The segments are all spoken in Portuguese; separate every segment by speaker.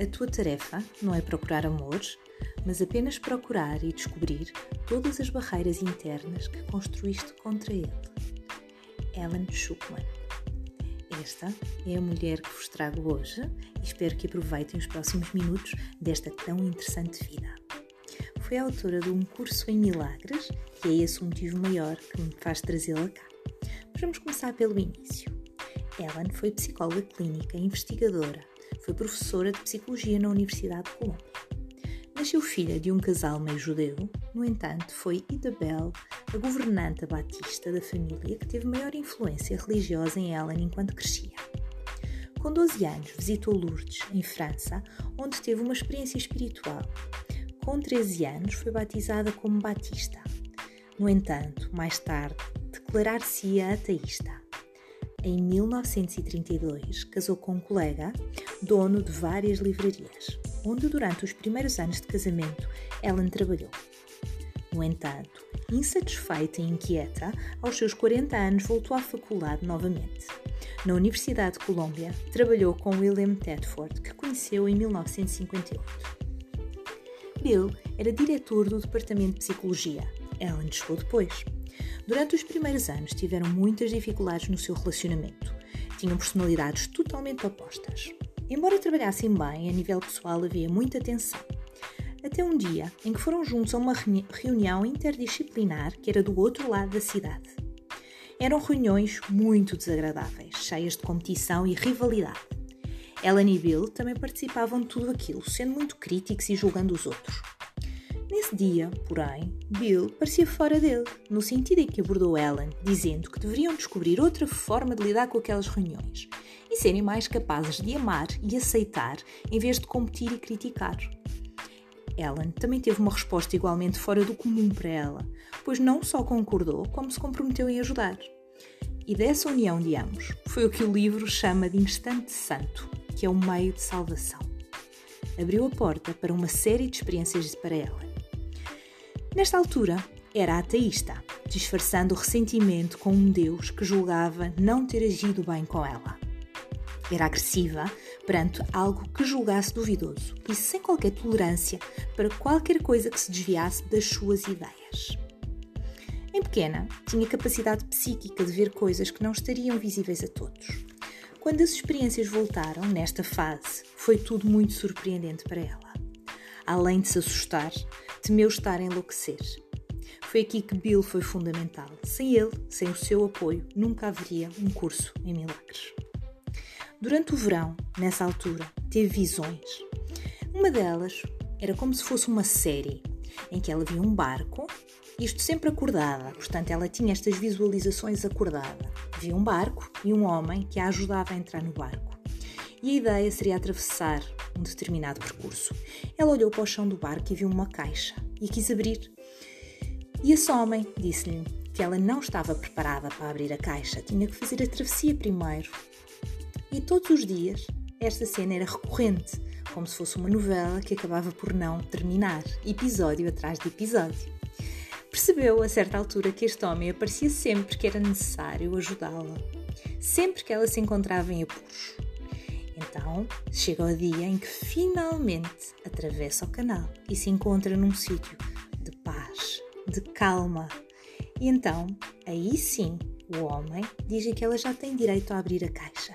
Speaker 1: A tua tarefa não é procurar amores, mas apenas procurar e descobrir todas as barreiras internas que construíste contra ele. Ellen Schuckman. Esta é a mulher que vos trago hoje e espero que aproveitem os próximos minutos desta tão interessante vida. Foi autora de um curso em milagres e é esse o motivo maior que me faz trazê-la cá. Mas vamos começar pelo início. Ellen foi psicóloga clínica e investigadora foi professora de psicologia na Universidade de Colômbia. Nasceu filha de um casal meio judeu, no entanto, foi Isabel a governanta batista da família que teve maior influência religiosa em Ellen enquanto crescia. Com 12 anos, visitou Lourdes, em França, onde teve uma experiência espiritual. Com 13 anos, foi batizada como batista. No entanto, mais tarde, declarar-se-ia ateísta. Em 1932, casou com um colega, dono de várias livrarias, onde durante os primeiros anos de casamento Ellen trabalhou. No entanto, insatisfeita e inquieta, aos seus 40 anos voltou à faculdade novamente. Na Universidade de Colômbia, trabalhou com William Tedford, que conheceu em 1958. Bill era diretor do Departamento de Psicologia. Ellen chegou depois. Durante os primeiros anos tiveram muitas dificuldades no seu relacionamento. Tinham personalidades totalmente opostas. Embora trabalhassem bem, a nível pessoal havia muita tensão. Até um dia em que foram juntos a uma reunião interdisciplinar que era do outro lado da cidade. Eram reuniões muito desagradáveis, cheias de competição e rivalidade. Ellen e Bill também participavam de tudo aquilo, sendo muito críticos e julgando os outros. Nesse dia, porém, Bill parecia fora dele, no sentido em que abordou Ellen, dizendo que deveriam descobrir outra forma de lidar com aquelas reuniões e serem mais capazes de amar e aceitar em vez de competir e criticar. Ellen também teve uma resposta igualmente fora do comum para ela, pois não só concordou, como se comprometeu em ajudar. E dessa união de ambos foi o que o livro chama de instante santo, que é o meio de salvação. Abriu a porta para uma série de experiências para ela Nesta altura, era ateísta, disfarçando o ressentimento com um Deus que julgava não ter agido bem com ela. Era agressiva perante algo que julgasse duvidoso e sem qualquer tolerância para qualquer coisa que se desviasse das suas ideias. Em pequena, tinha capacidade psíquica de ver coisas que não estariam visíveis a todos. Quando as experiências voltaram, nesta fase, foi tudo muito surpreendente para ela. Além de se assustar, temeu estar a enlouquecer. Foi aqui que Bill foi fundamental. Sem ele, sem o seu apoio, nunca haveria um curso em milagres. Durante o verão, nessa altura, teve visões. Uma delas era como se fosse uma série, em que ela via um barco, isto sempre acordada, portanto ela tinha estas visualizações acordada. Via um barco e um homem que a ajudava a entrar no barco. E a ideia seria atravessar um determinado percurso. Ela olhou para o chão do barco e viu uma caixa e quis abrir. E esse homem disse-lhe que ela não estava preparada para abrir a caixa, tinha que fazer a travessia primeiro. E todos os dias esta cena era recorrente, como se fosse uma novela que acabava por não terminar, episódio atrás de episódio. Percebeu a certa altura que este homem aparecia sempre que era necessário ajudá-la, sempre que ela se encontrava em apuros. Então, chega o dia em que finalmente atravessa o canal e se encontra num sítio de paz, de calma. E então, aí sim, o homem diz que ela já tem direito a abrir a caixa.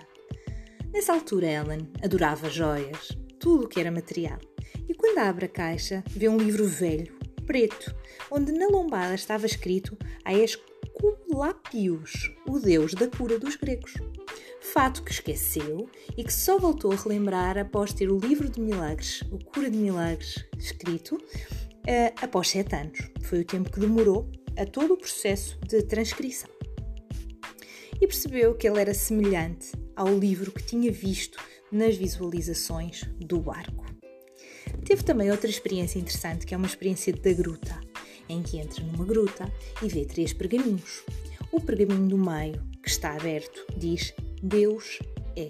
Speaker 1: Nessa altura, Ellen adorava joias, tudo o que era material. E quando abre a caixa, vê um livro velho, preto, onde na lombada estava escrito Aesculapius, o deus da cura dos gregos fato que esqueceu e que só voltou a relembrar após ter o livro de milagres, o Cura de Milagres, escrito, uh, após sete anos. Foi o tempo que demorou a todo o processo de transcrição. E percebeu que ele era semelhante ao livro que tinha visto nas visualizações do barco. Teve também outra experiência interessante, que é uma experiência da gruta, em que entra numa gruta e vê três pergaminhos. O pergaminho do meio, que está aberto, diz Deus é.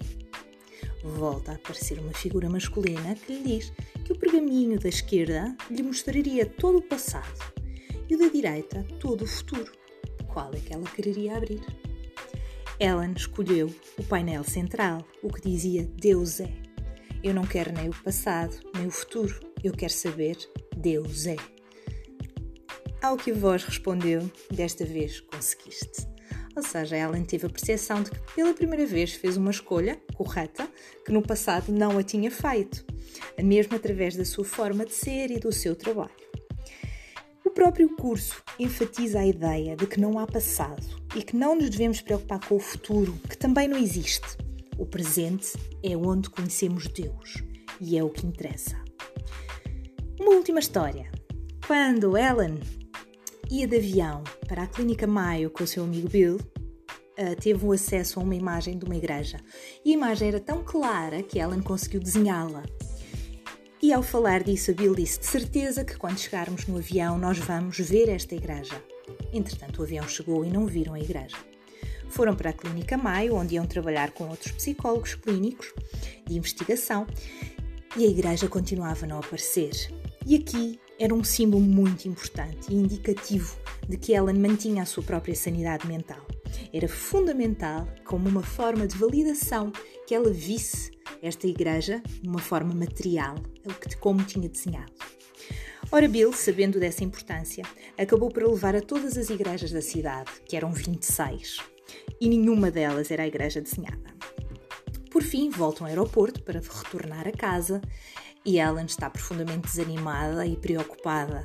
Speaker 1: Volta a aparecer uma figura masculina que lhe diz que o pergaminho da esquerda lhe mostraria todo o passado e o da direita todo o futuro. Qual é que ela quereria abrir? Ellen escolheu o painel central, o que dizia Deus é. Eu não quero nem o passado, nem o futuro. Eu quero saber, Deus é. Ao que voz respondeu, desta vez conseguiste. Ou seja, Ellen teve a percepção de que pela primeira vez fez uma escolha correta que no passado não a tinha feito, mesmo através da sua forma de ser e do seu trabalho. O próprio curso enfatiza a ideia de que não há passado e que não nos devemos preocupar com o futuro, que também não existe. O presente é onde conhecemos Deus e é o que interessa. Uma última história. Quando Ellen ia de avião para a Clínica Mayo com o seu amigo Bill, uh, teve o acesso a uma imagem de uma igreja. E a imagem era tão clara que Ellen conseguiu desenhá-la. E ao falar disso, a Bill disse de certeza que quando chegarmos no avião nós vamos ver esta igreja. Entretanto, o avião chegou e não viram a igreja. Foram para a Clínica Mayo, onde iam trabalhar com outros psicólogos clínicos de investigação, e a igreja continuava a não aparecer. E aqui era um símbolo muito importante e indicativo de que Ellen mantinha a sua própria sanidade mental. Era fundamental, como uma forma de validação, que ela visse esta igreja de uma forma material, como tinha desenhado. Ora, Bill, sabendo dessa importância, acabou por levar a todas as igrejas da cidade, que eram 26, e nenhuma delas era a igreja desenhada. Por fim, voltam ao aeroporto para retornar a casa e Ellen está profundamente desanimada e preocupada.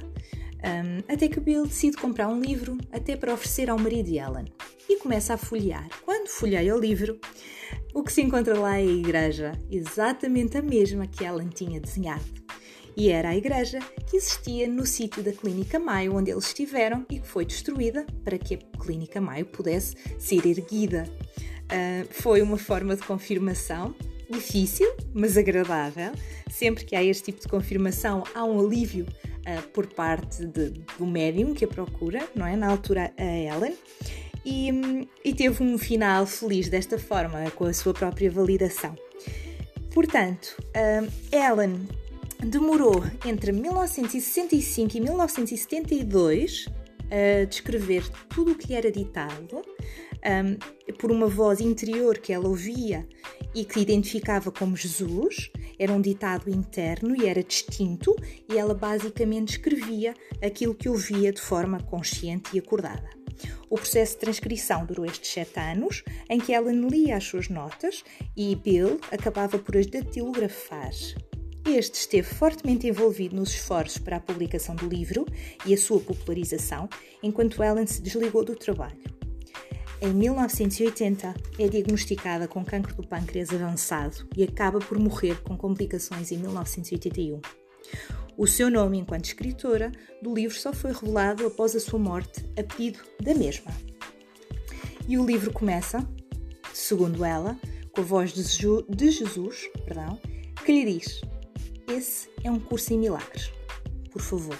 Speaker 1: Um, até que Bill decide comprar um livro até para oferecer ao marido de Ellen e começa a folhear. Quando folheia o livro, o que se encontra lá é a igreja, exatamente a mesma que Ellen tinha desenhado. E era a igreja que existia no sítio da Clínica Maio, onde eles estiveram e que foi destruída para que a Clínica Maio pudesse ser erguida. Uh, foi uma forma de confirmação difícil, mas agradável. Sempre que há este tipo de confirmação, há um alívio uh, por parte de, do médium que a procura, não é? Na altura, a Ellen. E, e teve um final feliz desta forma, com a sua própria validação. Portanto, uh, Ellen demorou entre 1965 e 1972 a descrever tudo o que lhe era ditado um, por uma voz interior que ela ouvia e que identificava como Jesus, era um ditado interno e era distinto, e ela basicamente escrevia aquilo que ouvia de forma consciente e acordada. O processo de transcrição durou estes sete anos, em que ela lia as suas notas e Bill acabava por as datilografar. Este esteve fortemente envolvido nos esforços para a publicação do livro e a sua popularização, enquanto Ellen se desligou do trabalho. Em 1980, é diagnosticada com cancro do pâncreas avançado e acaba por morrer com complicações em 1981. O seu nome enquanto escritora do livro só foi revelado após a sua morte a pedido da mesma. E o livro começa, segundo ela, com a voz de Jesus, perdão, que lhe diz: Esse é um curso em milagres. Por favor,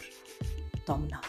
Speaker 1: tome nota.